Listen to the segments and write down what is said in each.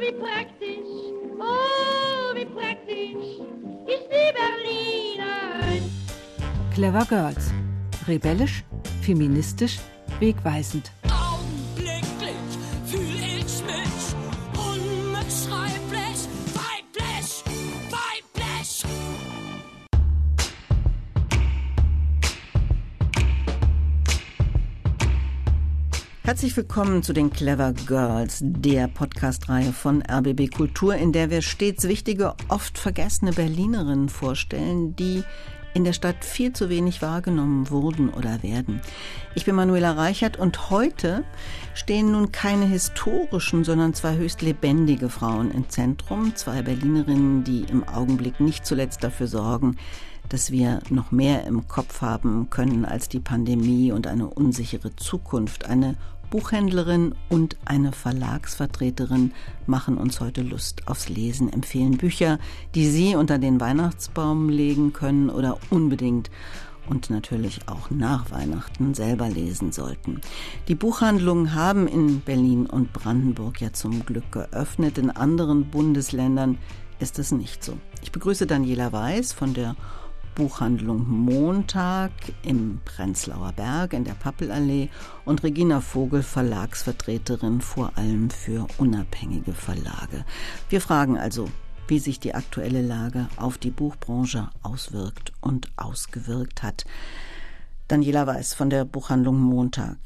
wie praktisch, oh, wie praktisch ist die Berlinerin. Clever Girls. Rebellisch, feministisch, wegweisend. Herzlich willkommen zu den Clever Girls, der Podcast-Reihe von RBB Kultur, in der wir stets wichtige, oft vergessene Berlinerinnen vorstellen, die in der Stadt viel zu wenig wahrgenommen wurden oder werden. Ich bin Manuela Reichert und heute stehen nun keine historischen, sondern zwei höchst lebendige Frauen im Zentrum, zwei Berlinerinnen, die im Augenblick nicht zuletzt dafür sorgen, dass wir noch mehr im Kopf haben können als die Pandemie und eine unsichere Zukunft. Eine Buchhändlerin und eine Verlagsvertreterin machen uns heute Lust aufs Lesen, empfehlen Bücher, die Sie unter den Weihnachtsbaum legen können oder unbedingt und natürlich auch nach Weihnachten selber lesen sollten. Die Buchhandlungen haben in Berlin und Brandenburg ja zum Glück geöffnet. In anderen Bundesländern ist es nicht so. Ich begrüße Daniela Weiß von der Buchhandlung Montag im Prenzlauer Berg in der Pappelallee und Regina Vogel, Verlagsvertreterin vor allem für unabhängige Verlage. Wir fragen also, wie sich die aktuelle Lage auf die Buchbranche auswirkt und ausgewirkt hat. Daniela Weiß von der Buchhandlung Montag.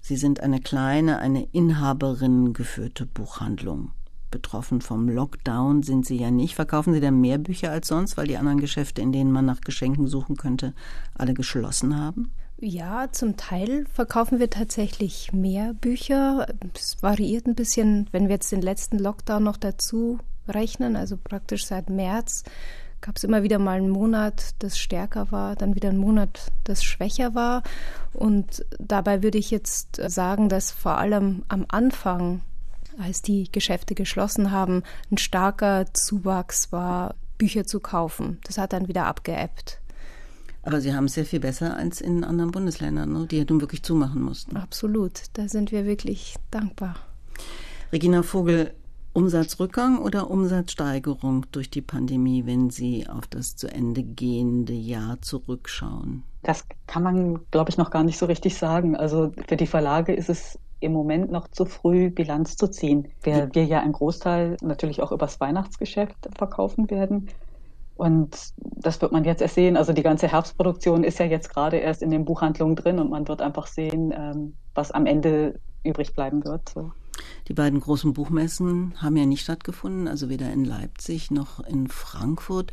Sie sind eine kleine, eine Inhaberin geführte Buchhandlung betroffen vom Lockdown sind Sie ja nicht. Verkaufen Sie denn mehr Bücher als sonst, weil die anderen Geschäfte, in denen man nach Geschenken suchen könnte, alle geschlossen haben? Ja, zum Teil verkaufen wir tatsächlich mehr Bücher. Es variiert ein bisschen, wenn wir jetzt den letzten Lockdown noch dazu rechnen, also praktisch seit März gab es immer wieder mal einen Monat, das stärker war, dann wieder einen Monat, das schwächer war. Und dabei würde ich jetzt sagen, dass vor allem am Anfang als die Geschäfte geschlossen haben, ein starker Zuwachs war, Bücher zu kaufen. Das hat dann wieder abgeebbt. Aber Sie haben es sehr viel besser als in anderen Bundesländern, ne? die ja nun wirklich zumachen mussten. Absolut, da sind wir wirklich dankbar. Regina Vogel, Umsatzrückgang oder Umsatzsteigerung durch die Pandemie, wenn Sie auf das zu Ende gehende Jahr zurückschauen? Das kann man, glaube ich, noch gar nicht so richtig sagen. Also für die Verlage ist es im Moment noch zu früh Bilanz zu ziehen. Wir, wir ja einen Großteil natürlich auch übers Weihnachtsgeschäft verkaufen werden. Und das wird man jetzt erst sehen. Also die ganze Herbstproduktion ist ja jetzt gerade erst in den Buchhandlungen drin und man wird einfach sehen, ähm, was am Ende übrig bleiben wird. So. Die beiden großen Buchmessen haben ja nicht stattgefunden, also weder in Leipzig noch in Frankfurt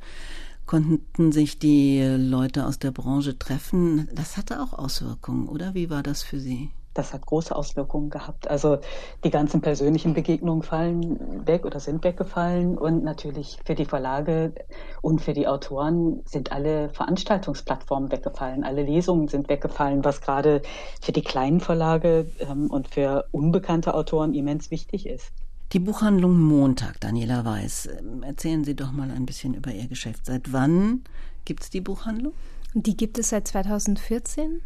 konnten sich die Leute aus der Branche treffen. Das hatte auch Auswirkungen, oder? Wie war das für Sie? Das hat große Auswirkungen gehabt. Also die ganzen persönlichen Begegnungen fallen weg oder sind weggefallen und natürlich für die Verlage und für die Autoren sind alle Veranstaltungsplattformen weggefallen, alle Lesungen sind weggefallen, was gerade für die kleinen Verlage ähm, und für unbekannte Autoren immens wichtig ist. Die Buchhandlung Montag, Daniela Weiß. Ähm, erzählen Sie doch mal ein bisschen über Ihr Geschäft. Seit wann gibt es die Buchhandlung? Die gibt es seit 2014.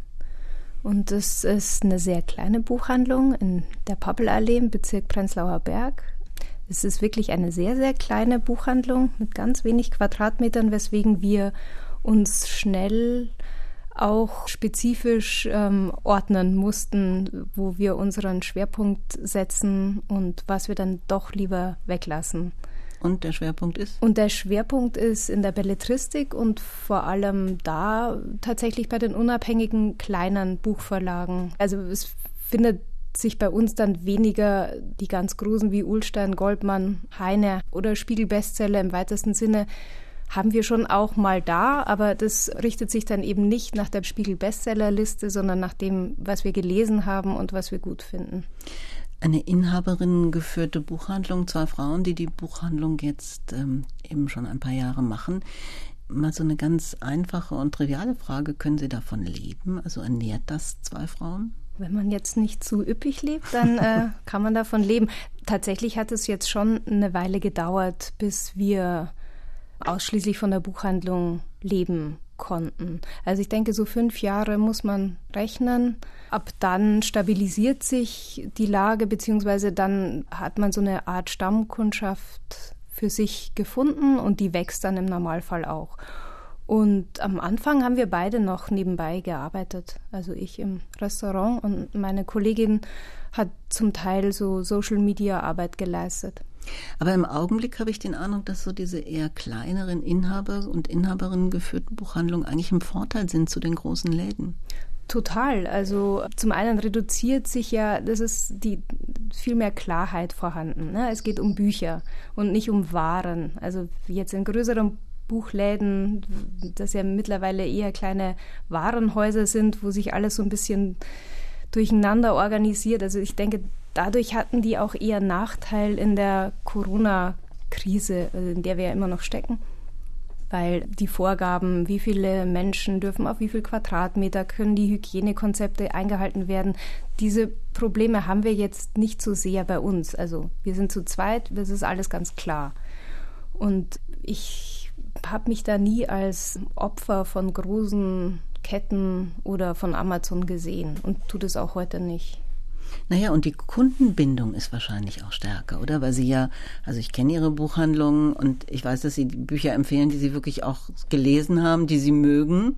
Und es ist eine sehr kleine Buchhandlung in der Pappelallee im Bezirk Prenzlauer Berg. Es ist wirklich eine sehr, sehr kleine Buchhandlung mit ganz wenig Quadratmetern, weswegen wir uns schnell auch spezifisch ähm, ordnen mussten, wo wir unseren Schwerpunkt setzen und was wir dann doch lieber weglassen. Und der Schwerpunkt ist? Und der Schwerpunkt ist in der Belletristik und vor allem da tatsächlich bei den unabhängigen kleinen Buchverlagen. Also es findet sich bei uns dann weniger die ganz großen wie Ulstein, Goldmann, Heine oder Spiegel-Bestseller im weitesten Sinne haben wir schon auch mal da, aber das richtet sich dann eben nicht nach der Spiegel-Bestsellerliste, sondern nach dem, was wir gelesen haben und was wir gut finden eine Inhaberin geführte Buchhandlung, zwei Frauen, die die Buchhandlung jetzt ähm, eben schon ein paar Jahre machen. Mal so eine ganz einfache und triviale Frage, können Sie davon leben? Also ernährt das zwei Frauen? Wenn man jetzt nicht zu üppig lebt, dann äh, kann man davon leben. Tatsächlich hat es jetzt schon eine Weile gedauert, bis wir ausschließlich von der Buchhandlung leben konnten. Also ich denke, so fünf Jahre muss man rechnen. Ab dann stabilisiert sich die Lage, beziehungsweise dann hat man so eine Art Stammkundschaft für sich gefunden und die wächst dann im Normalfall auch. Und am Anfang haben wir beide noch nebenbei gearbeitet. Also ich im Restaurant und meine Kollegin hat zum Teil so Social-Media-Arbeit geleistet. Aber im Augenblick habe ich den Eindruck, dass so diese eher kleineren Inhaber und Inhaberinnen geführten Buchhandlungen eigentlich im Vorteil sind zu den großen Läden. Total. Also zum einen reduziert sich ja, das ist die viel mehr Klarheit vorhanden. Ne? Es geht um Bücher und nicht um Waren. Also jetzt in größeren Buchläden, das ja mittlerweile eher kleine Warenhäuser sind, wo sich alles so ein bisschen durcheinander organisiert. Also ich denke, dadurch hatten die auch eher Nachteil in der Corona-Krise, äh, in der wir ja immer noch stecken. Weil die Vorgaben, wie viele Menschen dürfen auf wie viel Quadratmeter, können die Hygienekonzepte eingehalten werden, diese Probleme haben wir jetzt nicht so sehr bei uns. Also wir sind zu zweit, das ist alles ganz klar. Und ich habe mich da nie als Opfer von großen Ketten oder von Amazon gesehen und tut es auch heute nicht. Naja, und die Kundenbindung ist wahrscheinlich auch stärker, oder? Weil Sie ja, also ich kenne Ihre Buchhandlungen und ich weiß, dass Sie Bücher empfehlen, die Sie wirklich auch gelesen haben, die Sie mögen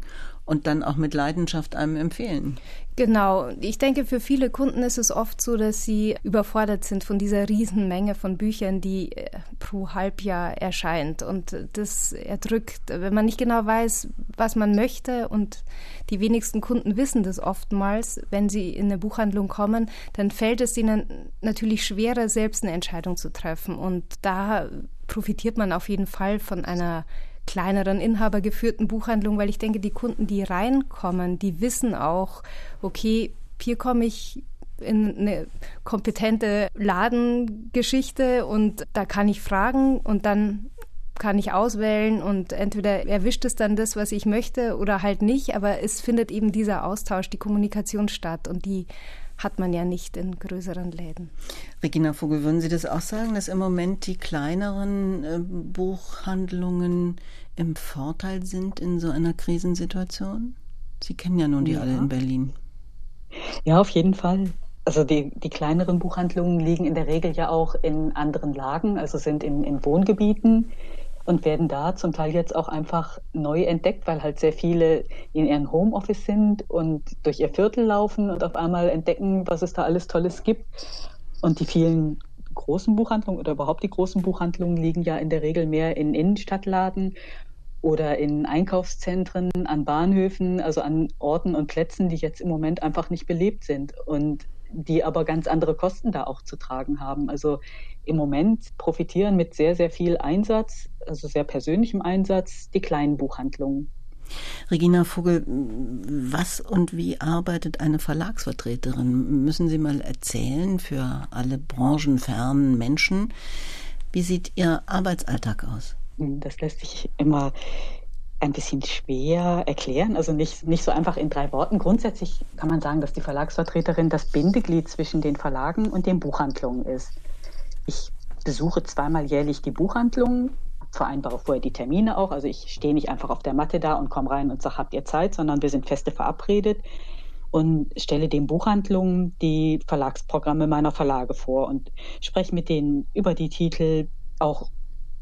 und dann auch mit Leidenschaft einem empfehlen. Genau. Ich denke, für viele Kunden ist es oft so, dass sie überfordert sind von dieser Riesenmenge von Büchern, die äh, pro Halbjahr erscheint. Und das erdrückt, wenn man nicht genau weiß, was man möchte. Und die wenigsten Kunden wissen das oftmals. Wenn sie in eine Buchhandlung kommen, dann fällt es ihnen natürlich schwerer, selbst eine Entscheidung zu treffen. Und da profitiert man auf jeden Fall von einer kleineren inhabergeführten Buchhandlung, weil ich denke, die Kunden, die reinkommen, die wissen auch, okay, hier komme ich in eine kompetente Ladengeschichte und da kann ich fragen und dann kann ich auswählen und entweder erwischt es dann das, was ich möchte oder halt nicht, aber es findet eben dieser Austausch, die Kommunikation statt und die hat man ja nicht in größeren Läden. Regina Vogel, würden Sie das auch sagen, dass im Moment die kleineren äh, Buchhandlungen im Vorteil sind in so einer Krisensituation? Sie kennen ja nun die ja. alle in Berlin. Ja, auf jeden Fall. Also die, die kleineren Buchhandlungen liegen in der Regel ja auch in anderen Lagen, also sind in, in Wohngebieten und werden da zum Teil jetzt auch einfach neu entdeckt, weil halt sehr viele in ihrem Homeoffice sind und durch ihr Viertel laufen und auf einmal entdecken, was es da alles Tolles gibt. Und die vielen großen Buchhandlungen oder überhaupt die großen Buchhandlungen liegen ja in der Regel mehr in Innenstadtladen oder in Einkaufszentren, an Bahnhöfen, also an Orten und Plätzen, die jetzt im Moment einfach nicht belebt sind und die aber ganz andere Kosten da auch zu tragen haben. Also im Moment profitieren mit sehr, sehr viel Einsatz, also sehr persönlichem Einsatz, die kleinen Buchhandlungen. Regina Vogel, was und wie arbeitet eine Verlagsvertreterin? Müssen Sie mal erzählen für alle branchenfernen Menschen, wie sieht Ihr Arbeitsalltag aus? Das lässt sich immer ein bisschen schwer erklären, also nicht, nicht so einfach in drei Worten. Grundsätzlich kann man sagen, dass die Verlagsvertreterin das Bindeglied zwischen den Verlagen und den Buchhandlungen ist. Ich besuche zweimal jährlich die Buchhandlungen, vereinbare vorher die Termine auch. Also ich stehe nicht einfach auf der Matte da und komme rein und sage, habt ihr Zeit, sondern wir sind feste verabredet und stelle den Buchhandlungen die Verlagsprogramme meiner Verlage vor und spreche mit denen über die Titel, auch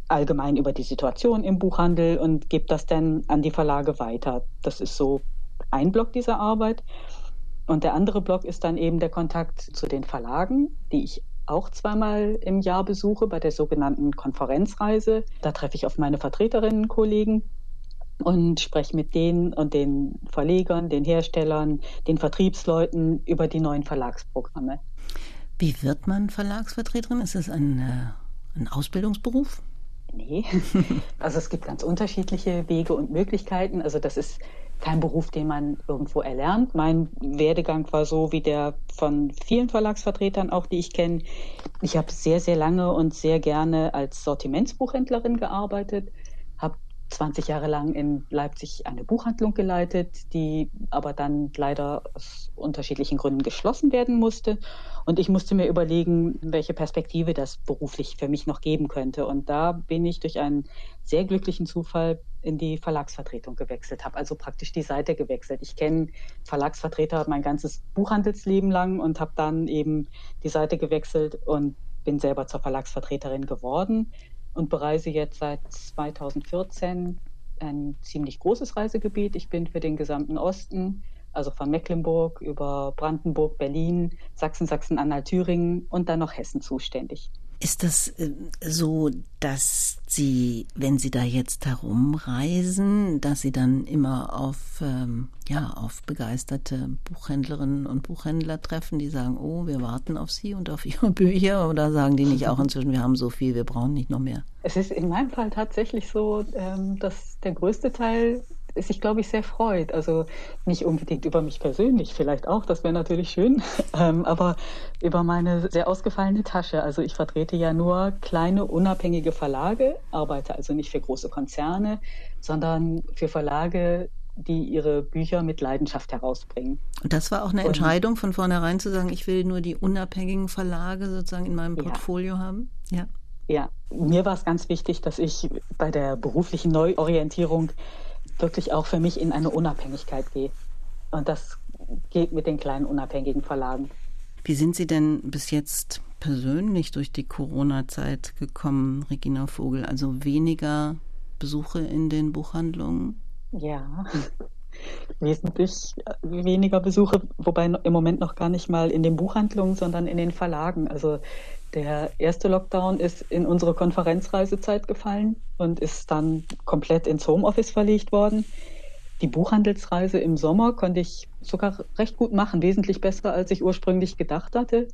allgemein über die Situation im Buchhandel und gebe das dann an die Verlage weiter. Das ist so ein Block dieser Arbeit. Und der andere Block ist dann eben der Kontakt zu den Verlagen, die ich auch zweimal im Jahr besuche bei der sogenannten Konferenzreise. Da treffe ich auf meine Vertreterinnen, Kollegen und spreche mit denen und den Verlegern, den Herstellern, den Vertriebsleuten über die neuen Verlagsprogramme. Wie wird man Verlagsvertreterin? Ist es ein, äh, ein Ausbildungsberuf? Nee, also es gibt ganz unterschiedliche Wege und Möglichkeiten. Also das ist kein Beruf, den man irgendwo erlernt. Mein Werdegang war so wie der von vielen Verlagsvertretern, auch die ich kenne. Ich habe sehr, sehr lange und sehr gerne als Sortimentsbuchhändlerin gearbeitet, 20 Jahre lang in Leipzig eine Buchhandlung geleitet, die aber dann leider aus unterschiedlichen Gründen geschlossen werden musste. Und ich musste mir überlegen, welche Perspektive das beruflich für mich noch geben könnte. Und da bin ich durch einen sehr glücklichen Zufall in die Verlagsvertretung gewechselt, habe also praktisch die Seite gewechselt. Ich kenne Verlagsvertreter mein ganzes Buchhandelsleben lang und habe dann eben die Seite gewechselt und bin selber zur Verlagsvertreterin geworden und bereise jetzt seit 2014 ein ziemlich großes Reisegebiet. Ich bin für den gesamten Osten, also von Mecklenburg über Brandenburg, Berlin, Sachsen, Sachsen-Anhalt, Thüringen und dann noch Hessen zuständig. Ist das äh, so, dass Sie, wenn Sie da jetzt herumreisen, dass Sie dann immer auf, ähm, ja, auf begeisterte Buchhändlerinnen und Buchhändler treffen, die sagen, oh, wir warten auf Sie und auf Ihre Bücher? Oder sagen die nicht auch inzwischen, wir haben so viel, wir brauchen nicht noch mehr? Es ist in meinem Fall tatsächlich so, ähm, dass der größte Teil sich, glaube ich, sehr freut. Also nicht unbedingt über mich persönlich, vielleicht auch, das wäre natürlich schön, ähm, aber über meine sehr ausgefallene Tasche. Also ich vertrete ja nur kleine, unabhängige Verlage, arbeite also nicht für große Konzerne, sondern für Verlage, die ihre Bücher mit Leidenschaft herausbringen. Und das war auch eine Entscheidung von vornherein zu sagen, ich will nur die unabhängigen Verlage sozusagen in meinem Portfolio ja. haben? Ja. Ja, mir war es ganz wichtig, dass ich bei der beruflichen Neuorientierung wirklich auch für mich in eine Unabhängigkeit gehe. Und das geht mit den kleinen unabhängigen Verlagen. Wie sind Sie denn bis jetzt persönlich durch die Corona-Zeit gekommen, Regina Vogel? Also weniger Besuche in den Buchhandlungen? Ja, wesentlich weniger Besuche, wobei im Moment noch gar nicht mal in den Buchhandlungen, sondern in den Verlagen. Also der erste Lockdown ist in unsere Konferenzreisezeit gefallen und ist dann komplett ins Homeoffice verlegt worden. Die Buchhandelsreise im Sommer konnte ich sogar recht gut machen, wesentlich besser, als ich ursprünglich gedacht hatte.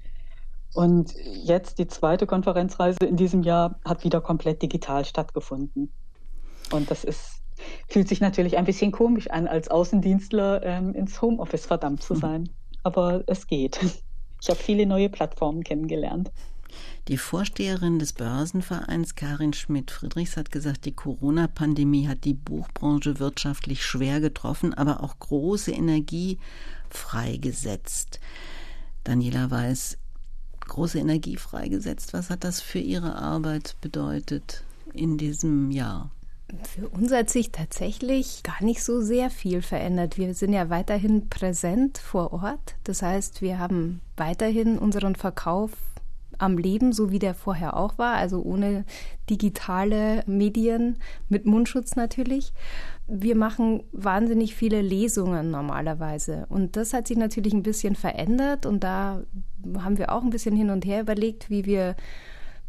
Und jetzt die zweite Konferenzreise in diesem Jahr hat wieder komplett digital stattgefunden. Und das ist, fühlt sich natürlich ein bisschen komisch an, als Außendienstler ähm, ins Homeoffice verdammt zu sein. Aber es geht. Ich habe viele neue Plattformen kennengelernt. Die Vorsteherin des Börsenvereins Karin Schmidt-Friedrichs hat gesagt, die Corona-Pandemie hat die Buchbranche wirtschaftlich schwer getroffen, aber auch große Energie freigesetzt. Daniela Weiß, große Energie freigesetzt. Was hat das für Ihre Arbeit bedeutet in diesem Jahr? Für uns hat sich tatsächlich gar nicht so sehr viel verändert. Wir sind ja weiterhin präsent vor Ort. Das heißt, wir haben weiterhin unseren Verkauf am Leben, so wie der vorher auch war, also ohne digitale Medien, mit Mundschutz natürlich. Wir machen wahnsinnig viele Lesungen normalerweise und das hat sich natürlich ein bisschen verändert und da haben wir auch ein bisschen hin und her überlegt, wie wir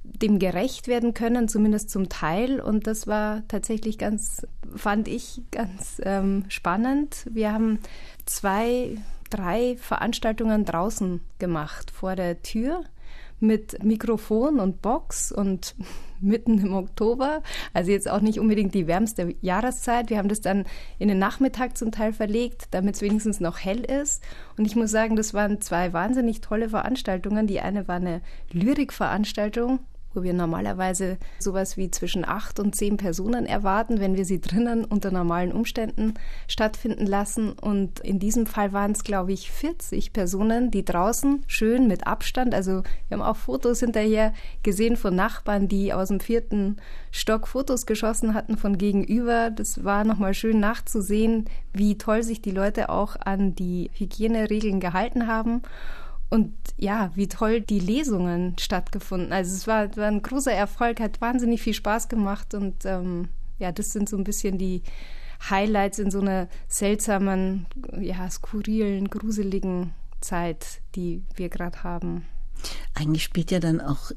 dem gerecht werden können, zumindest zum Teil. Und das war tatsächlich ganz, fand ich ganz ähm, spannend. Wir haben zwei, drei Veranstaltungen draußen gemacht vor der Tür mit Mikrofon und Box und mitten im Oktober, also jetzt auch nicht unbedingt die wärmste Jahreszeit. Wir haben das dann in den Nachmittag zum Teil verlegt, damit es wenigstens noch hell ist. Und ich muss sagen, das waren zwei wahnsinnig tolle Veranstaltungen. Die eine war eine Lyrikveranstaltung wo wir normalerweise sowas wie zwischen acht und zehn Personen erwarten, wenn wir sie drinnen unter normalen Umständen stattfinden lassen. Und in diesem Fall waren es, glaube ich, 40 Personen, die draußen schön mit Abstand, also wir haben auch Fotos hinterher gesehen von Nachbarn, die aus dem vierten Stock Fotos geschossen hatten von gegenüber. Das war nochmal schön nachzusehen, wie toll sich die Leute auch an die Hygieneregeln gehalten haben. Und ja, wie toll die Lesungen stattgefunden. Also es war, war ein großer Erfolg, hat wahnsinnig viel Spaß gemacht und ähm, ja, das sind so ein bisschen die Highlights in so einer seltsamen, ja, skurrilen, gruseligen Zeit, die wir gerade haben. Eigentlich spielt ja dann auch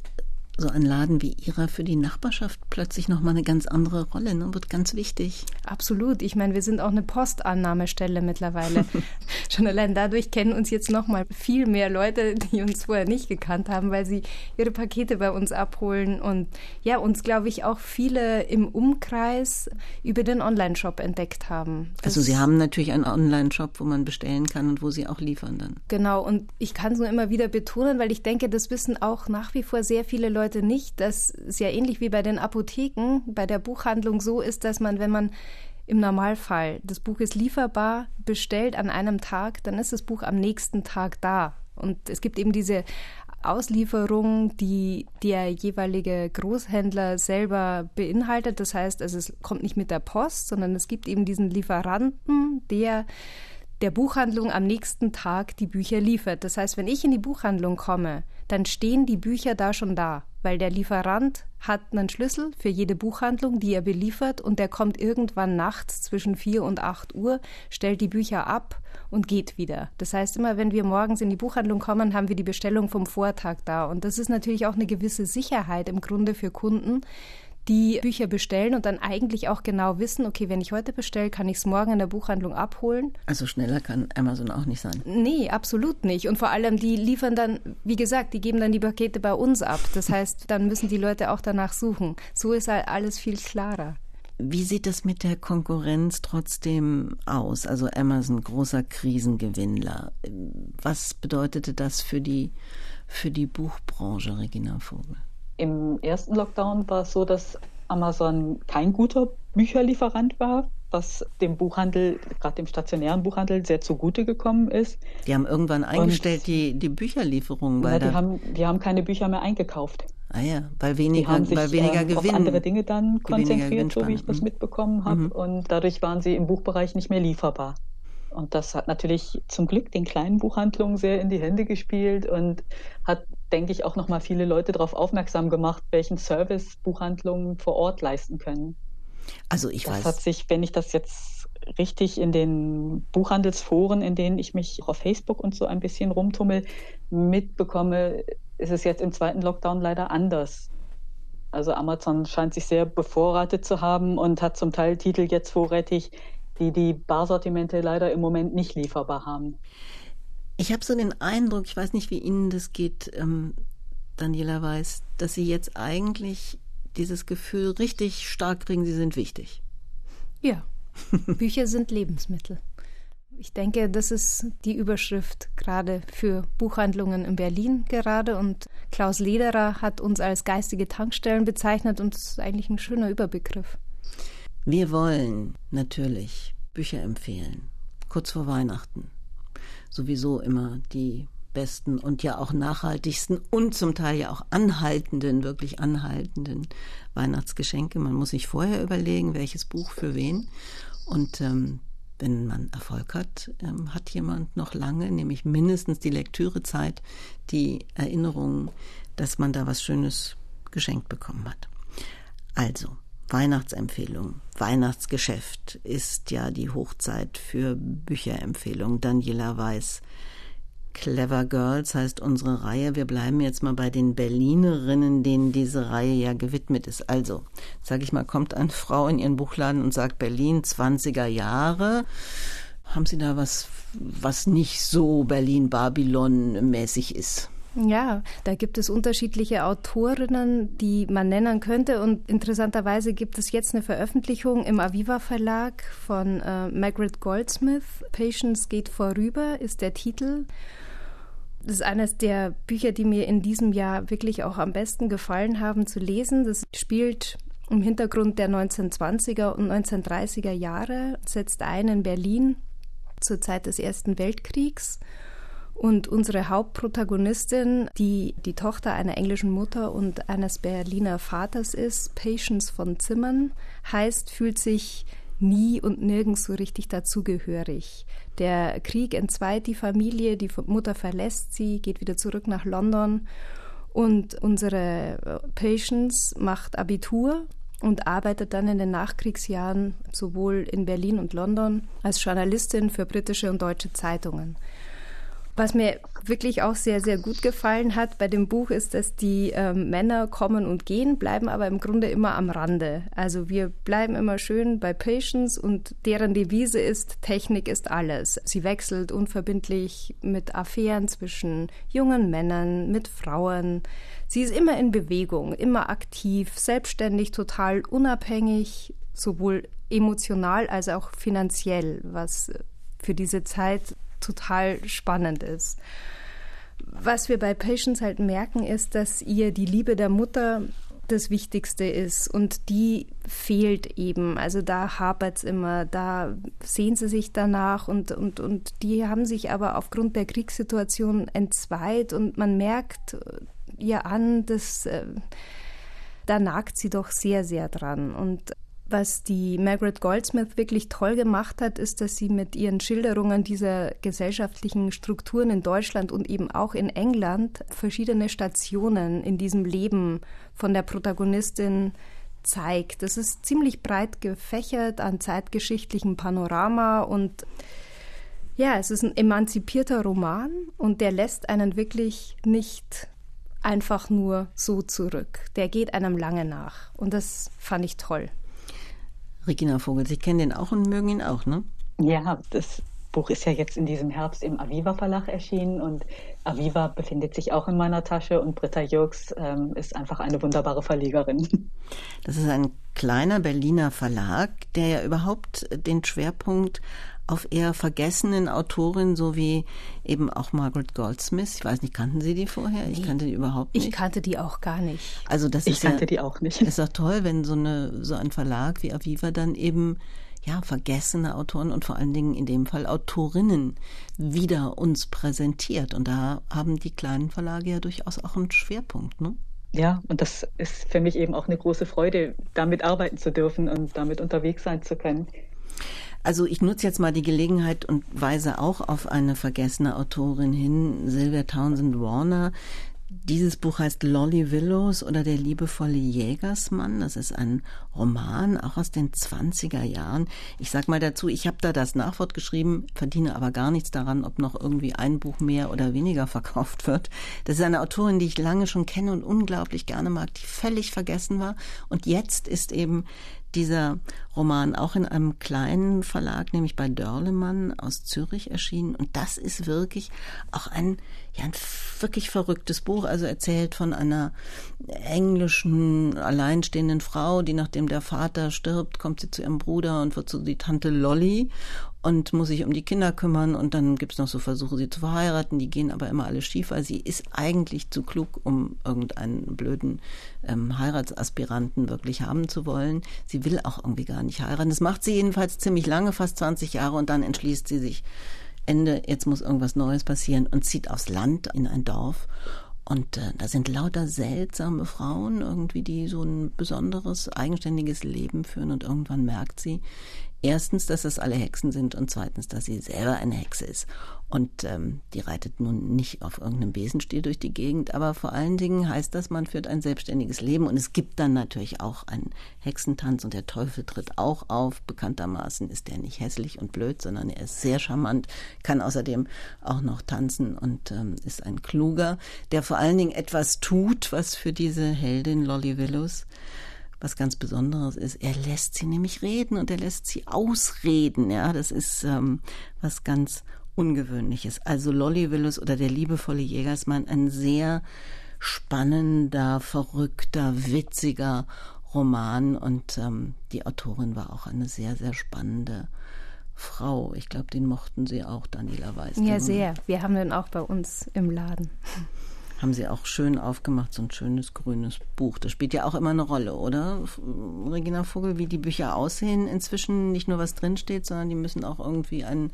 so ein Laden wie Ihrer für die Nachbarschaft plötzlich nochmal eine ganz andere Rolle, ne? wird ganz wichtig. Absolut. Ich meine, wir sind auch eine Postannahmestelle mittlerweile. Schon allein dadurch kennen uns jetzt nochmal viel mehr Leute, die uns vorher nicht gekannt haben, weil sie ihre Pakete bei uns abholen und ja, uns, glaube ich, auch viele im Umkreis über den Online-Shop entdeckt haben. Das also Sie haben natürlich einen Online-Shop, wo man bestellen kann und wo Sie auch liefern dann. Genau. Und ich kann es nur immer wieder betonen, weil ich denke, das wissen auch nach wie vor sehr viele Leute, Leute nicht, dass es ja ähnlich wie bei den Apotheken, bei der Buchhandlung so ist, dass man, wenn man im Normalfall das Buch ist lieferbar, bestellt an einem Tag, dann ist das Buch am nächsten Tag da. Und es gibt eben diese Auslieferung, die der jeweilige Großhändler selber beinhaltet. Das heißt, also es kommt nicht mit der Post, sondern es gibt eben diesen Lieferanten, der der Buchhandlung am nächsten Tag die Bücher liefert. Das heißt, wenn ich in die Buchhandlung komme, dann stehen die Bücher da schon da, weil der Lieferant hat einen Schlüssel für jede Buchhandlung, die er beliefert und der kommt irgendwann nachts zwischen 4 und 8 Uhr, stellt die Bücher ab und geht wieder. Das heißt, immer wenn wir morgens in die Buchhandlung kommen, haben wir die Bestellung vom Vortag da und das ist natürlich auch eine gewisse Sicherheit im Grunde für Kunden, die Bücher bestellen und dann eigentlich auch genau wissen, okay, wenn ich heute bestelle, kann ich es morgen in der Buchhandlung abholen. Also schneller kann Amazon auch nicht sein. Nee, absolut nicht. Und vor allem, die liefern dann, wie gesagt, die geben dann die Pakete bei uns ab. Das heißt, dann müssen die Leute auch danach suchen. So ist halt alles viel klarer. Wie sieht das mit der Konkurrenz trotzdem aus? Also Amazon, großer Krisengewinnler. Was bedeutete das für die, für die Buchbranche, Regina Vogel? Im ersten Lockdown war es so, dass Amazon kein guter Bücherlieferant war, was dem Buchhandel, gerade dem stationären Buchhandel, sehr zugute gekommen ist. Die haben irgendwann eingestellt, die, die Bücherlieferungen. Weil ja, die, haben, die haben keine Bücher mehr eingekauft. Ah ja, weil weniger, die haben sich, weil weniger äh, Gewinn. auf andere Dinge dann konzentriert, so wie ich das mitbekommen habe. Mhm. Und dadurch waren sie im Buchbereich nicht mehr lieferbar. Und das hat natürlich zum Glück den kleinen Buchhandlungen sehr in die Hände gespielt und hat, denke ich, auch nochmal viele Leute darauf aufmerksam gemacht, welchen Service Buchhandlungen vor Ort leisten können. Also ich das weiß. Das hat sich, wenn ich das jetzt richtig in den Buchhandelsforen, in denen ich mich auf Facebook und so ein bisschen rumtummel, mitbekomme, ist es jetzt im zweiten Lockdown leider anders. Also Amazon scheint sich sehr bevorratet zu haben und hat zum Teil Titel jetzt vorrätig, die die Barsortimente leider im Moment nicht lieferbar haben. Ich habe so den Eindruck, ich weiß nicht, wie Ihnen das geht, ähm, Daniela Weiß, dass Sie jetzt eigentlich dieses Gefühl richtig stark kriegen, Sie sind wichtig. Ja, Bücher sind Lebensmittel. Ich denke, das ist die Überschrift gerade für Buchhandlungen in Berlin gerade. Und Klaus Lederer hat uns als geistige Tankstellen bezeichnet und das ist eigentlich ein schöner Überbegriff. Wir wollen natürlich Bücher empfehlen, kurz vor Weihnachten. Sowieso immer die besten und ja auch nachhaltigsten und zum Teil ja auch anhaltenden, wirklich anhaltenden Weihnachtsgeschenke. Man muss sich vorher überlegen, welches Buch für wen. Und ähm, wenn man Erfolg hat, ähm, hat jemand noch lange, nämlich mindestens die Lektürezeit, die Erinnerung, dass man da was Schönes geschenkt bekommen hat. Also, Weihnachtsempfehlung, Weihnachtsgeschäft ist ja die Hochzeit für Bücherempfehlungen. Daniela Weiß. Clever Girls heißt unsere Reihe. Wir bleiben jetzt mal bei den Berlinerinnen, denen diese Reihe ja gewidmet ist. Also, sage ich mal, kommt eine Frau in ihren Buchladen und sagt Berlin 20er Jahre. Haben Sie da was, was nicht so Berlin-Babylon-mäßig ist? Ja, da gibt es unterschiedliche Autorinnen, die man nennen könnte. Und interessanterweise gibt es jetzt eine Veröffentlichung im Aviva Verlag von äh, Margaret Goldsmith. Patience geht vorüber ist der Titel. Das ist eines der Bücher, die mir in diesem Jahr wirklich auch am besten gefallen haben zu lesen. Das spielt im Hintergrund der 1920er und 1930er Jahre, setzt ein in Berlin zur Zeit des Ersten Weltkriegs und unsere Hauptprotagonistin, die die Tochter einer englischen Mutter und eines Berliner Vaters ist, Patience von Zimmern, heißt, fühlt sich nie und nirgends so richtig dazugehörig. Der Krieg entzweit die Familie, die Mutter verlässt sie, geht wieder zurück nach London und unsere Patience macht Abitur und arbeitet dann in den Nachkriegsjahren sowohl in Berlin und London als Journalistin für britische und deutsche Zeitungen. Was mir wirklich auch sehr, sehr gut gefallen hat bei dem Buch ist, dass die ähm, Männer kommen und gehen, bleiben aber im Grunde immer am Rande. Also wir bleiben immer schön bei Patience und deren Devise ist, Technik ist alles. Sie wechselt unverbindlich mit Affären zwischen jungen Männern, mit Frauen. Sie ist immer in Bewegung, immer aktiv, selbstständig, total unabhängig, sowohl emotional als auch finanziell, was für diese Zeit total spannend ist. was wir bei Patience halt merken, ist, dass ihr die Liebe der Mutter das Wichtigste ist und die fehlt eben. Also da hapert es immer, da sehen sie sich danach und, und, und die haben sich aber aufgrund der Kriegssituation entzweit und man merkt ihr an, dass äh, da nagt sie doch sehr, sehr dran. Und was die Margaret Goldsmith wirklich toll gemacht hat, ist, dass sie mit ihren Schilderungen dieser gesellschaftlichen Strukturen in Deutschland und eben auch in England verschiedene Stationen in diesem Leben von der Protagonistin zeigt. Das ist ziemlich breit gefächert an zeitgeschichtlichem Panorama und ja, es ist ein emanzipierter Roman und der lässt einen wirklich nicht einfach nur so zurück. Der geht einem lange nach und das fand ich toll. Regina Vogel, Sie kennen den auch und mögen ihn auch, ne? Ja, das Buch ist ja jetzt in diesem Herbst im Aviva Verlag erschienen und Aviva befindet sich auch in meiner Tasche und Britta Jürgs ähm, ist einfach eine wunderbare Verlegerin. Das ist ein kleiner Berliner Verlag, der ja überhaupt den Schwerpunkt auf eher vergessenen Autorinnen, so wie eben auch Margaret Goldsmith. Ich weiß nicht, kannten Sie die vorher? Ich kannte die überhaupt nicht. Ich kannte die auch gar nicht. Also das ich ist kannte ja, die auch nicht. Ist doch toll, wenn so eine so ein Verlag wie Aviva dann eben ja vergessene Autoren und vor allen Dingen in dem Fall Autorinnen wieder uns präsentiert. Und da haben die kleinen Verlage ja durchaus auch einen Schwerpunkt, ne? Ja, und das ist für mich eben auch eine große Freude, damit arbeiten zu dürfen und damit unterwegs sein zu können. Also ich nutze jetzt mal die Gelegenheit und weise auch auf eine vergessene Autorin hin, Sylvia Townsend Warner. Dieses Buch heißt Lolly Willows oder Der liebevolle Jägersmann. Das ist ein Roman, auch aus den 20er Jahren. Ich sag mal dazu, ich habe da das Nachwort geschrieben, verdiene aber gar nichts daran, ob noch irgendwie ein Buch mehr oder weniger verkauft wird. Das ist eine Autorin, die ich lange schon kenne und unglaublich gerne mag, die völlig vergessen war. Und jetzt ist eben dieser Roman auch in einem kleinen Verlag, nämlich bei Dörlemann aus Zürich erschienen. Und das ist wirklich auch ein, ja, ein wirklich verrücktes Buch. Also erzählt von einer englischen, alleinstehenden Frau, die nachdem der Vater stirbt, kommt sie zu ihrem Bruder und wird so die Tante Lolly und muss sich um die Kinder kümmern und dann gibt es noch so Versuche, sie zu verheiraten, die gehen aber immer alle schief, weil sie ist eigentlich zu klug, um irgendeinen blöden ähm, Heiratsaspiranten wirklich haben zu wollen. Sie will auch irgendwie gar nicht heiraten. Das macht sie jedenfalls ziemlich lange, fast 20 Jahre und dann entschließt sie sich, Ende, jetzt muss irgendwas Neues passieren und zieht aufs Land in ein Dorf und äh, da sind lauter seltsame Frauen irgendwie, die so ein besonderes, eigenständiges Leben führen. Und irgendwann merkt sie, erstens, dass es alle Hexen sind und zweitens, dass sie selber eine Hexe ist. Und ähm, die reitet nun nicht auf irgendeinem Besenstiel durch die Gegend, aber vor allen Dingen heißt das, man führt ein selbstständiges Leben und es gibt dann natürlich auch einen Hexentanz und der Teufel tritt auch auf. Bekanntermaßen ist der nicht hässlich und blöd, sondern er ist sehr charmant, kann außerdem auch noch tanzen und ähm, ist ein kluger, der vor allen Dingen etwas tut, was für diese Heldin Lolly Willows was ganz Besonderes ist. Er lässt sie nämlich reden und er lässt sie ausreden. Ja, das ist ähm, was ganz Ungewöhnliches. Also Lolly Willis oder der liebevolle Jägersmann, ein sehr spannender, verrückter, witziger Roman und ähm, die Autorin war auch eine sehr, sehr spannende Frau. Ich glaube, den mochten Sie auch, Daniela Weiß. Ja, sehr. Wir haben den auch bei uns im Laden haben sie auch schön aufgemacht, so ein schönes grünes Buch. Das spielt ja auch immer eine Rolle, oder? Regina Vogel, wie die Bücher aussehen inzwischen, nicht nur was drinsteht, sondern die müssen auch irgendwie einen,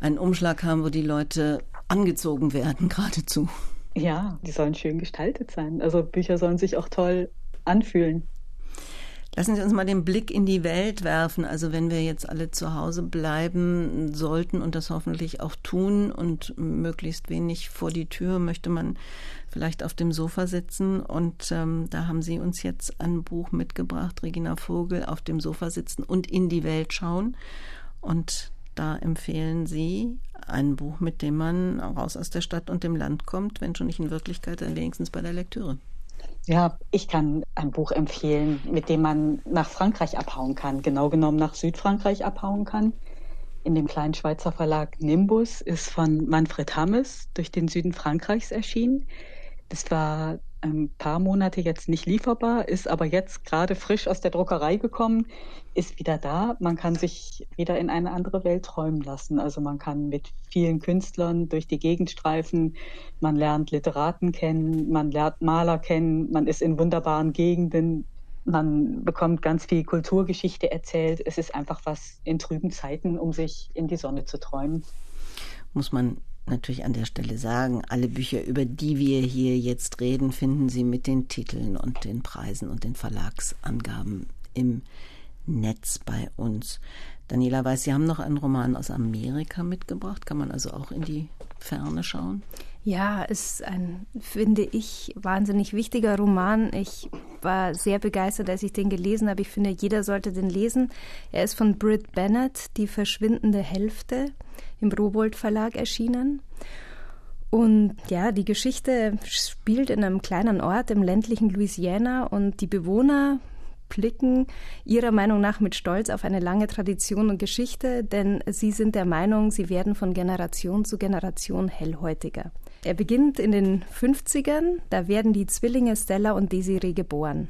einen Umschlag haben, wo die Leute angezogen werden, geradezu. Ja, die sollen schön gestaltet sein. Also Bücher sollen sich auch toll anfühlen. Lassen Sie uns mal den Blick in die Welt werfen. Also wenn wir jetzt alle zu Hause bleiben sollten und das hoffentlich auch tun und möglichst wenig vor die Tür, möchte man vielleicht auf dem Sofa sitzen. Und ähm, da haben Sie uns jetzt ein Buch mitgebracht, Regina Vogel, auf dem Sofa sitzen und in die Welt schauen. Und da empfehlen Sie ein Buch, mit dem man raus aus der Stadt und dem Land kommt, wenn schon nicht in Wirklichkeit, dann wenigstens bei der Lektüre. Ja, ich kann ein Buch empfehlen, mit dem man nach Frankreich abhauen kann, genau genommen nach Südfrankreich abhauen kann. In dem kleinen Schweizer Verlag Nimbus ist von Manfred Hammes durch den Süden Frankreichs erschienen. Das war ein paar Monate jetzt nicht lieferbar, ist aber jetzt gerade frisch aus der Druckerei gekommen, ist wieder da. Man kann sich wieder in eine andere Welt träumen lassen. Also man kann mit vielen Künstlern durch die Gegend streifen, man lernt Literaten kennen, man lernt Maler kennen, man ist in wunderbaren Gegenden, man bekommt ganz viel Kulturgeschichte erzählt. Es ist einfach was in trüben Zeiten, um sich in die Sonne zu träumen. Muss man natürlich an der Stelle sagen, alle Bücher, über die wir hier jetzt reden, finden Sie mit den Titeln und den Preisen und den Verlagsangaben im Netz bei uns. Daniela weiß, Sie haben noch einen Roman aus Amerika mitgebracht. Kann man also auch in die Ferne schauen? Ja, ist ein, finde ich, wahnsinnig wichtiger Roman. Ich war sehr begeistert, als ich den gelesen habe. Ich finde, jeder sollte den lesen. Er ist von Britt Bennett, Die verschwindende Hälfte, im Rowold Verlag erschienen. Und ja, die Geschichte spielt in einem kleinen Ort im ländlichen Louisiana und die Bewohner blicken ihrer Meinung nach mit Stolz auf eine lange Tradition und Geschichte, denn sie sind der Meinung, sie werden von Generation zu Generation hellhäutiger. Er beginnt in den 50ern, da werden die Zwillinge Stella und Desiree geboren.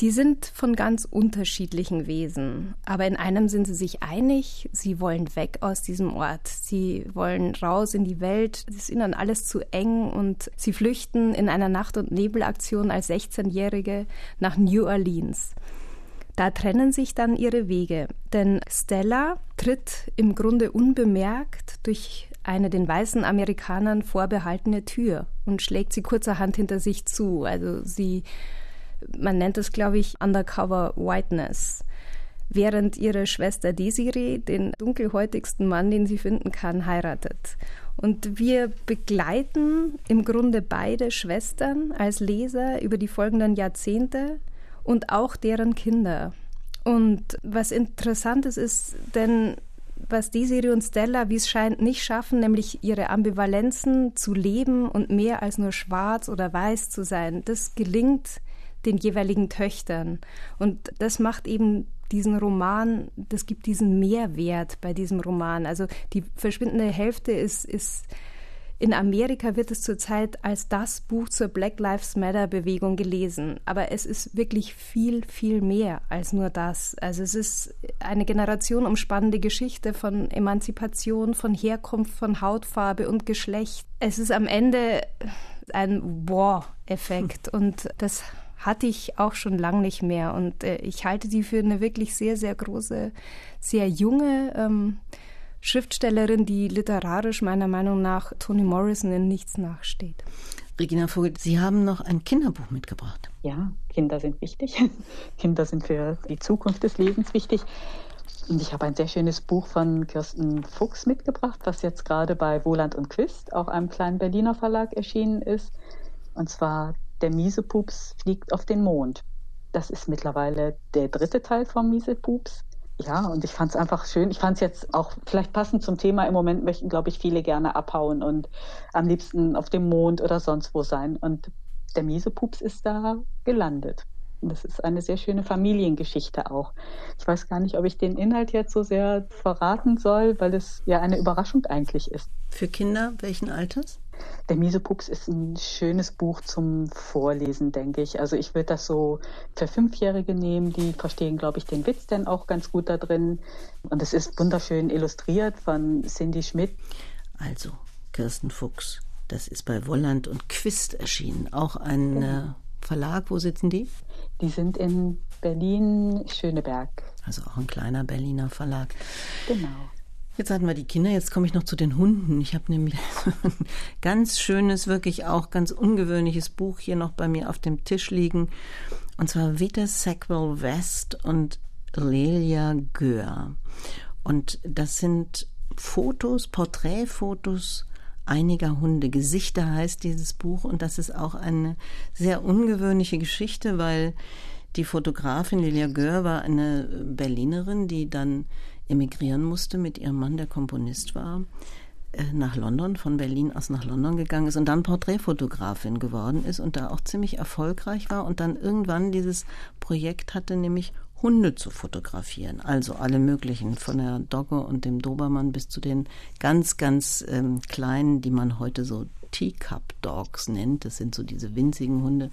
Die sind von ganz unterschiedlichen Wesen, aber in einem sind sie sich einig, sie wollen weg aus diesem Ort, sie wollen raus in die Welt, es ist ihnen alles zu eng und sie flüchten in einer Nacht- und Nebelaktion als 16-Jährige nach New Orleans. Da trennen sich dann ihre Wege, denn Stella tritt im Grunde unbemerkt durch eine den weißen Amerikanern vorbehaltene Tür und schlägt sie kurzerhand hinter sich zu. Also sie, man nennt es, glaube ich, Undercover Whiteness. Während ihre Schwester Desiree den dunkelhäutigsten Mann, den sie finden kann, heiratet. Und wir begleiten im Grunde beide Schwestern als Leser über die folgenden Jahrzehnte und auch deren Kinder. Und was interessant ist, ist, denn was Desiree und Stella, wie es scheint, nicht schaffen, nämlich ihre Ambivalenzen zu leben und mehr als nur schwarz oder weiß zu sein. Das gelingt den jeweiligen Töchtern. Und das macht eben diesen Roman, das gibt diesen Mehrwert bei diesem Roman. Also die verschwindende Hälfte ist, ist in Amerika wird es zurzeit als das Buch zur Black Lives Matter Bewegung gelesen. Aber es ist wirklich viel, viel mehr als nur das. Also es ist eine Generation umspannende Geschichte von Emanzipation, von Herkunft, von Hautfarbe und Geschlecht. Es ist am Ende ein Wow-Effekt und das hatte ich auch schon lang nicht mehr. Und äh, ich halte die für eine wirklich sehr, sehr große, sehr junge ähm, Schriftstellerin, die literarisch meiner Meinung nach Toni Morrison in nichts nachsteht. Regina Vogel, Sie haben noch ein Kinderbuch mitgebracht. Ja, Kinder sind wichtig. Kinder sind für die Zukunft des Lebens wichtig. Und ich habe ein sehr schönes Buch von Kirsten Fuchs mitgebracht, was jetzt gerade bei Wohland und Quist, auch einem kleinen Berliner Verlag, erschienen ist. Und zwar Der Miesepups fliegt auf den Mond. Das ist mittlerweile der dritte Teil vom Miesepups. Ja, und ich fand es einfach schön. Ich fand es jetzt auch vielleicht passend zum Thema. Im Moment möchten, glaube ich, viele gerne abhauen und am liebsten auf dem Mond oder sonst wo sein. Und der Miesepups ist da gelandet. Und das ist eine sehr schöne Familiengeschichte auch. Ich weiß gar nicht, ob ich den Inhalt jetzt so sehr verraten soll, weil es ja eine Überraschung eigentlich ist. Für Kinder welchen Alters? Der Miesepups ist ein schönes Buch zum Vorlesen, denke ich. Also ich würde das so für Fünfjährige nehmen, die verstehen, glaube ich, den Witz dann auch ganz gut da drin. Und es ist wunderschön illustriert von Cindy Schmidt. Also, Kirsten Fuchs, das ist bei Wolland und Quist erschienen. Auch ein genau. Verlag, wo sitzen die? Die sind in Berlin-Schöneberg. Also auch ein kleiner Berliner Verlag. Genau. Jetzt hatten wir die Kinder, jetzt komme ich noch zu den Hunden. Ich habe nämlich ein ganz schönes, wirklich auch ganz ungewöhnliches Buch hier noch bei mir auf dem Tisch liegen. Und zwar Vita Sackwell West und Lelia Gör. Und das sind Fotos, Porträtfotos einiger Hunde. Gesichter heißt dieses Buch und das ist auch eine sehr ungewöhnliche Geschichte, weil die Fotografin Lilia Gör war eine Berlinerin, die dann emigrieren musste mit ihrem Mann, der Komponist war, äh, nach London, von Berlin aus nach London gegangen ist und dann Porträtfotografin geworden ist und da auch ziemlich erfolgreich war und dann irgendwann dieses Projekt hatte, nämlich Hunde zu fotografieren. Also alle möglichen, von der Dogge und dem Dobermann bis zu den ganz, ganz ähm, kleinen, die man heute so Teacup Dogs nennt. Das sind so diese winzigen Hunde,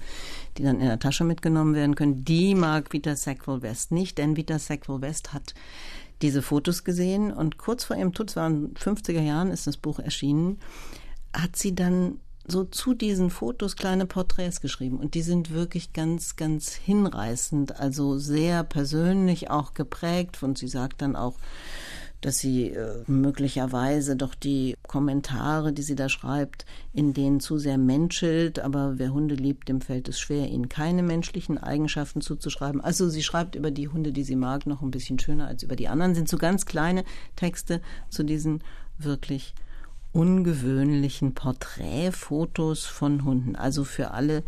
die dann in der Tasche mitgenommen werden können. Die mag Vita Sackville West nicht, denn Vita Sackville West hat diese Fotos gesehen und kurz vor ihrem Tod, in den 50er Jahren ist das Buch erschienen, hat sie dann so zu diesen Fotos kleine Porträts geschrieben. Und die sind wirklich ganz, ganz hinreißend, also sehr persönlich auch geprägt. Und sie sagt dann auch, dass sie äh, möglicherweise doch die Kommentare, die sie da schreibt, in denen zu sehr menschelt, aber wer Hunde liebt, dem fällt es schwer, ihnen keine menschlichen Eigenschaften zuzuschreiben. Also sie schreibt über die Hunde, die sie mag, noch ein bisschen schöner als über die anderen. Sind so ganz kleine Texte zu diesen wirklich ungewöhnlichen Porträtfotos von Hunden. Also für alle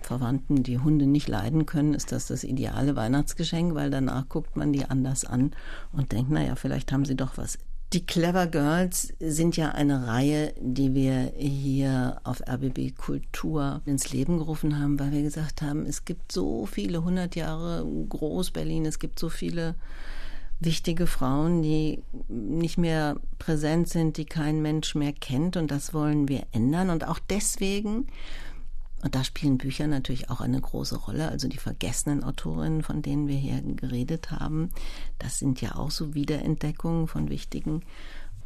Verwandten, die Hunde nicht leiden können, ist das das ideale Weihnachtsgeschenk, weil danach guckt man die anders an und denkt, naja, vielleicht haben sie doch was. Die Clever Girls sind ja eine Reihe, die wir hier auf RBB Kultur ins Leben gerufen haben, weil wir gesagt haben, es gibt so viele 100 Jahre Groß-Berlin, es gibt so viele wichtige Frauen, die nicht mehr präsent sind, die kein Mensch mehr kennt. Und das wollen wir ändern. Und auch deswegen, und da spielen Bücher natürlich auch eine große Rolle, also die vergessenen Autorinnen, von denen wir hier geredet haben, das sind ja auch so Wiederentdeckungen von wichtigen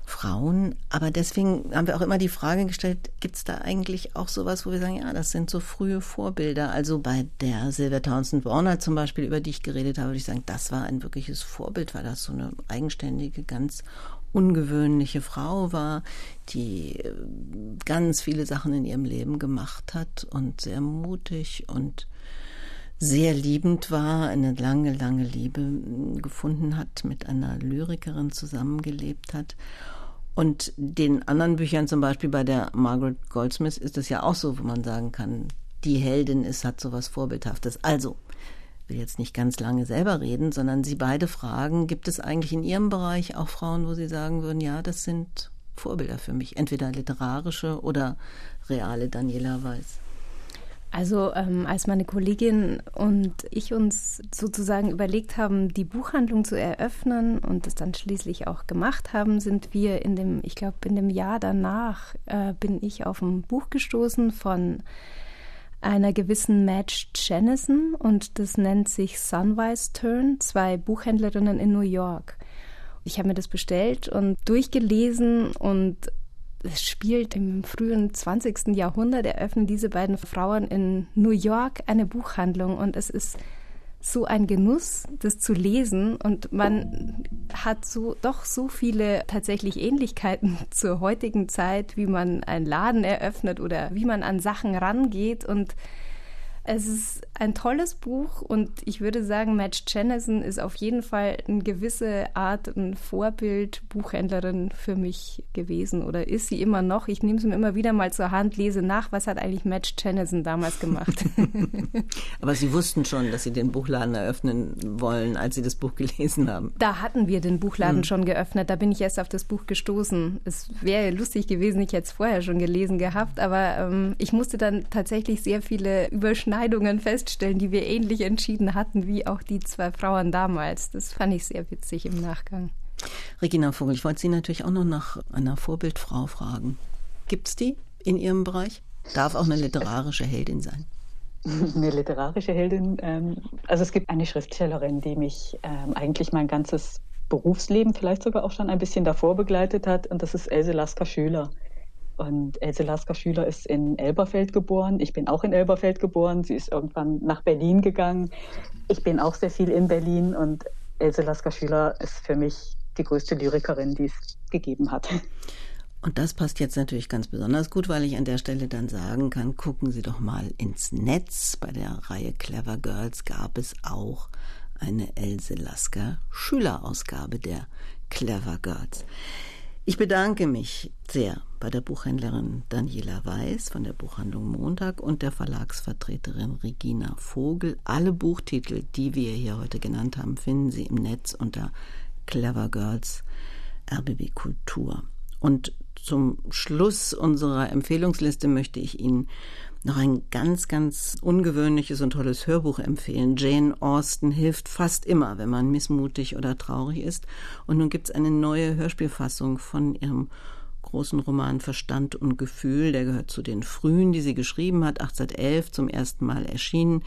Frauen. Aber deswegen haben wir auch immer die Frage gestellt, gibt es da eigentlich auch sowas, wo wir sagen, ja, das sind so frühe Vorbilder. Also bei der Sylvia Townsend Warner zum Beispiel, über die ich geredet habe, würde ich sagen, das war ein wirkliches Vorbild, weil das so eine eigenständige, ganz ungewöhnliche Frau war, die äh, ganz viele Sachen in ihrem Leben gemacht hat und sehr mutig und sehr liebend war, eine lange, lange Liebe gefunden hat, mit einer Lyrikerin zusammengelebt hat. Und den anderen Büchern, zum Beispiel bei der Margaret Goldsmith, ist es ja auch so, wo man sagen kann, die Heldin ist, hat so was Vorbildhaftes. Also, will jetzt nicht ganz lange selber reden, sondern Sie beide fragen, gibt es eigentlich in Ihrem Bereich auch Frauen, wo Sie sagen würden, ja, das sind Vorbilder für mich, entweder literarische oder reale Daniela Weiß? Also ähm, als meine Kollegin und ich uns sozusagen überlegt haben, die Buchhandlung zu eröffnen und es dann schließlich auch gemacht haben, sind wir in dem, ich glaube, in dem Jahr danach äh, bin ich auf ein Buch gestoßen von einer gewissen Madge Jennison und das nennt sich Sunwise Turn, zwei Buchhändlerinnen in New York. Ich habe mir das bestellt und durchgelesen und es spielt im frühen 20. Jahrhundert, eröffnen diese beiden Frauen in New York eine Buchhandlung und es ist so ein Genuss, das zu lesen und man hat so doch so viele tatsächlich Ähnlichkeiten zur heutigen Zeit, wie man einen Laden eröffnet oder wie man an Sachen rangeht und es ist ein tolles Buch und ich würde sagen, Madge Jennison ist auf jeden Fall eine gewisse Art ein Vorbild Buchhändlerin für mich gewesen oder ist sie immer noch. Ich nehme es mir immer wieder mal zur Hand, lese nach, was hat eigentlich Madge Jennison damals gemacht. Aber Sie wussten schon, dass Sie den Buchladen eröffnen wollen, als Sie das Buch gelesen haben. Da hatten wir den Buchladen hm. schon geöffnet. Da bin ich erst auf das Buch gestoßen. Es wäre lustig gewesen, ich hätte es vorher schon gelesen gehabt, aber ähm, ich musste dann tatsächlich sehr viele Überschneidungen Überschneidungen feststellen, die wir ähnlich entschieden hatten, wie auch die zwei Frauen damals. Das fand ich sehr witzig im Nachgang. Regina Vogel, ich wollte Sie natürlich auch noch nach einer Vorbildfrau fragen. Gibt es die in Ihrem Bereich? Darf auch eine literarische Heldin sein? Eine literarische Heldin. Ähm, also es gibt eine Schriftstellerin, die mich ähm, eigentlich mein ganzes Berufsleben vielleicht sogar auch schon ein bisschen davor begleitet hat, und das ist Else Lasker Schüler. Und Else Lasker Schüler ist in Elberfeld geboren. Ich bin auch in Elberfeld geboren. Sie ist irgendwann nach Berlin gegangen. Ich bin auch sehr viel in Berlin und Else Lasker Schüler ist für mich die größte Lyrikerin, die es gegeben hat. Und das passt jetzt natürlich ganz besonders gut, weil ich an der Stelle dann sagen kann, gucken Sie doch mal ins Netz. Bei der Reihe Clever Girls gab es auch eine Else Lasker Schülerausgabe der Clever Girls. Ich bedanke mich sehr bei der Buchhändlerin Daniela Weiß von der Buchhandlung Montag und der Verlagsvertreterin Regina Vogel. Alle Buchtitel, die wir hier heute genannt haben, finden Sie im Netz unter Clever Girls RBB Kultur. Und zum Schluss unserer Empfehlungsliste möchte ich Ihnen noch ein ganz, ganz ungewöhnliches und tolles Hörbuch empfehlen. Jane Austen hilft fast immer, wenn man missmutig oder traurig ist. Und nun gibt es eine neue Hörspielfassung von ihrem großen Roman Verstand und Gefühl, der gehört zu den frühen, die sie geschrieben hat, 1811 zum ersten Mal erschienen,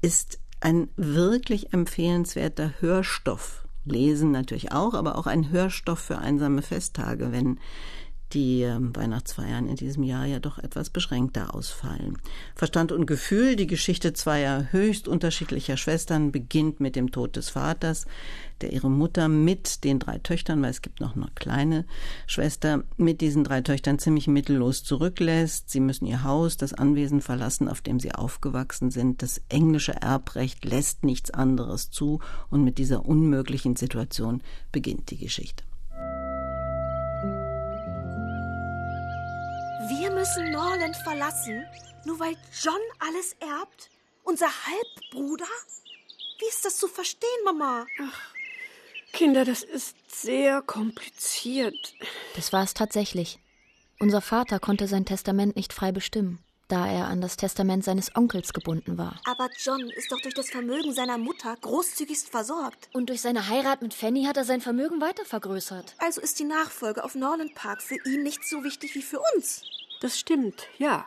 ist ein wirklich empfehlenswerter Hörstoff. Lesen natürlich auch, aber auch ein Hörstoff für einsame Festtage, wenn die ähm, Weihnachtsfeiern in diesem Jahr ja doch etwas beschränkter ausfallen. Verstand und Gefühl, die Geschichte zweier höchst unterschiedlicher Schwestern beginnt mit dem Tod des Vaters, der ihre Mutter mit den drei Töchtern, weil es gibt noch eine kleine Schwester, mit diesen drei Töchtern ziemlich mittellos zurücklässt. Sie müssen ihr Haus, das Anwesen verlassen, auf dem sie aufgewachsen sind. Das englische Erbrecht lässt nichts anderes zu und mit dieser unmöglichen Situation beginnt die Geschichte. Müssen Norland verlassen, nur weil John alles erbt? Unser Halbbruder? Wie ist das zu verstehen, Mama? Ach, Kinder, das ist sehr kompliziert. Das war es tatsächlich. Unser Vater konnte sein Testament nicht frei bestimmen, da er an das Testament seines Onkels gebunden war. Aber John ist doch durch das Vermögen seiner Mutter großzügigst versorgt. Und durch seine Heirat mit Fanny hat er sein Vermögen weiter vergrößert. Also ist die Nachfolge auf Norland Park für ihn nicht so wichtig wie für uns. Das stimmt, ja.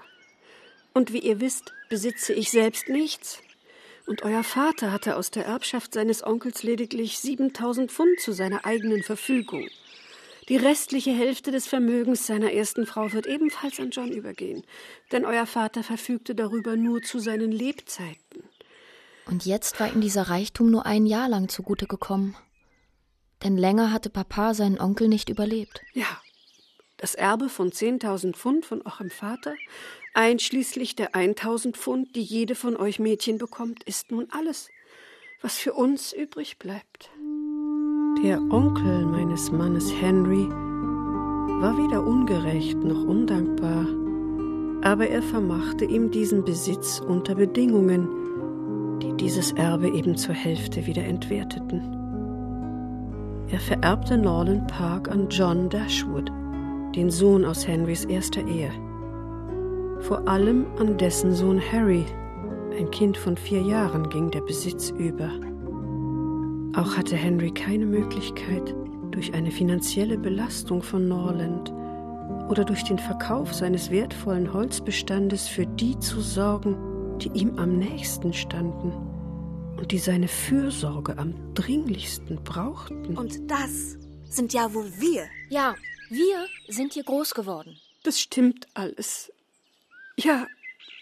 Und wie ihr wisst, besitze ich selbst nichts. Und euer Vater hatte aus der Erbschaft seines Onkels lediglich 7000 Pfund zu seiner eigenen Verfügung. Die restliche Hälfte des Vermögens seiner ersten Frau wird ebenfalls an John übergehen, denn euer Vater verfügte darüber nur zu seinen Lebzeiten. Und jetzt war ihm dieser Reichtum nur ein Jahr lang zugute gekommen. Denn länger hatte Papa seinen Onkel nicht überlebt. Ja, das Erbe von 10.000 Pfund von eurem Vater, einschließlich der 1.000 Pfund, die jede von euch Mädchen bekommt, ist nun alles, was für uns übrig bleibt. Der Onkel meines Mannes Henry war weder ungerecht noch undankbar, aber er vermachte ihm diesen Besitz unter Bedingungen, die dieses Erbe eben zur Hälfte wieder entwerteten. Er vererbte Norland Park an John Dashwood, den Sohn aus Henrys erster Ehe. Vor allem an dessen Sohn Harry, ein Kind von vier Jahren, ging der Besitz über. Auch hatte Henry keine Möglichkeit, durch eine finanzielle Belastung von Norland oder durch den Verkauf seines wertvollen Holzbestandes für die zu sorgen, die ihm am nächsten standen und die seine Fürsorge am dringlichsten brauchten. Und das sind ja wohl wir. Ja, wir sind hier groß geworden. Das stimmt alles. Ja,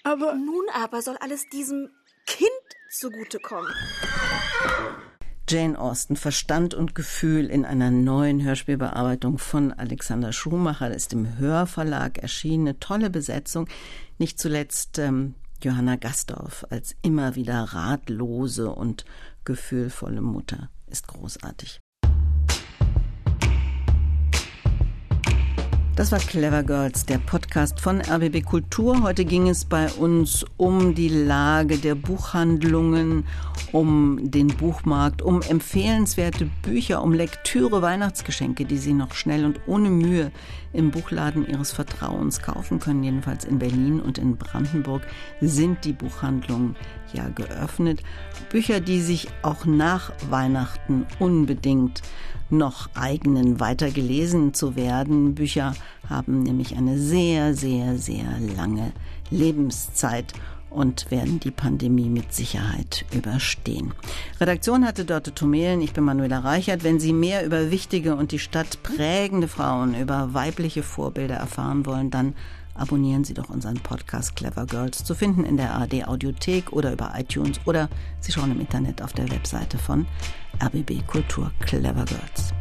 aber. Nun aber soll alles diesem Kind zugutekommen. Jane Austen, Verstand und Gefühl in einer neuen Hörspielbearbeitung von Alexander Schumacher, das ist im Hörverlag erschienen. Eine tolle Besetzung. Nicht zuletzt ähm, Johanna Gastorf als immer wieder ratlose und gefühlvolle Mutter ist großartig. Das war Clever Girls, der Podcast von RBB Kultur. Heute ging es bei uns um die Lage der Buchhandlungen, um den Buchmarkt, um empfehlenswerte Bücher, um Lektüre, Weihnachtsgeschenke, die Sie noch schnell und ohne Mühe im Buchladen Ihres Vertrauens kaufen können. Jedenfalls in Berlin und in Brandenburg sind die Buchhandlungen ja geöffnet. Bücher, die sich auch nach Weihnachten unbedingt noch eignen, weiter gelesen zu werden. Bücher haben nämlich eine sehr, sehr, sehr lange Lebenszeit und werden die Pandemie mit Sicherheit überstehen. Redaktion hatte Dörte Tomelen, ich bin Manuela Reichert. Wenn Sie mehr über wichtige und die Stadt prägende Frauen, über weibliche Vorbilder erfahren wollen, dann abonnieren Sie doch unseren Podcast Clever Girls, zu finden in der ARD Audiothek oder über iTunes oder Sie schauen im Internet auf der Webseite von RBB Kultur Clever Girls.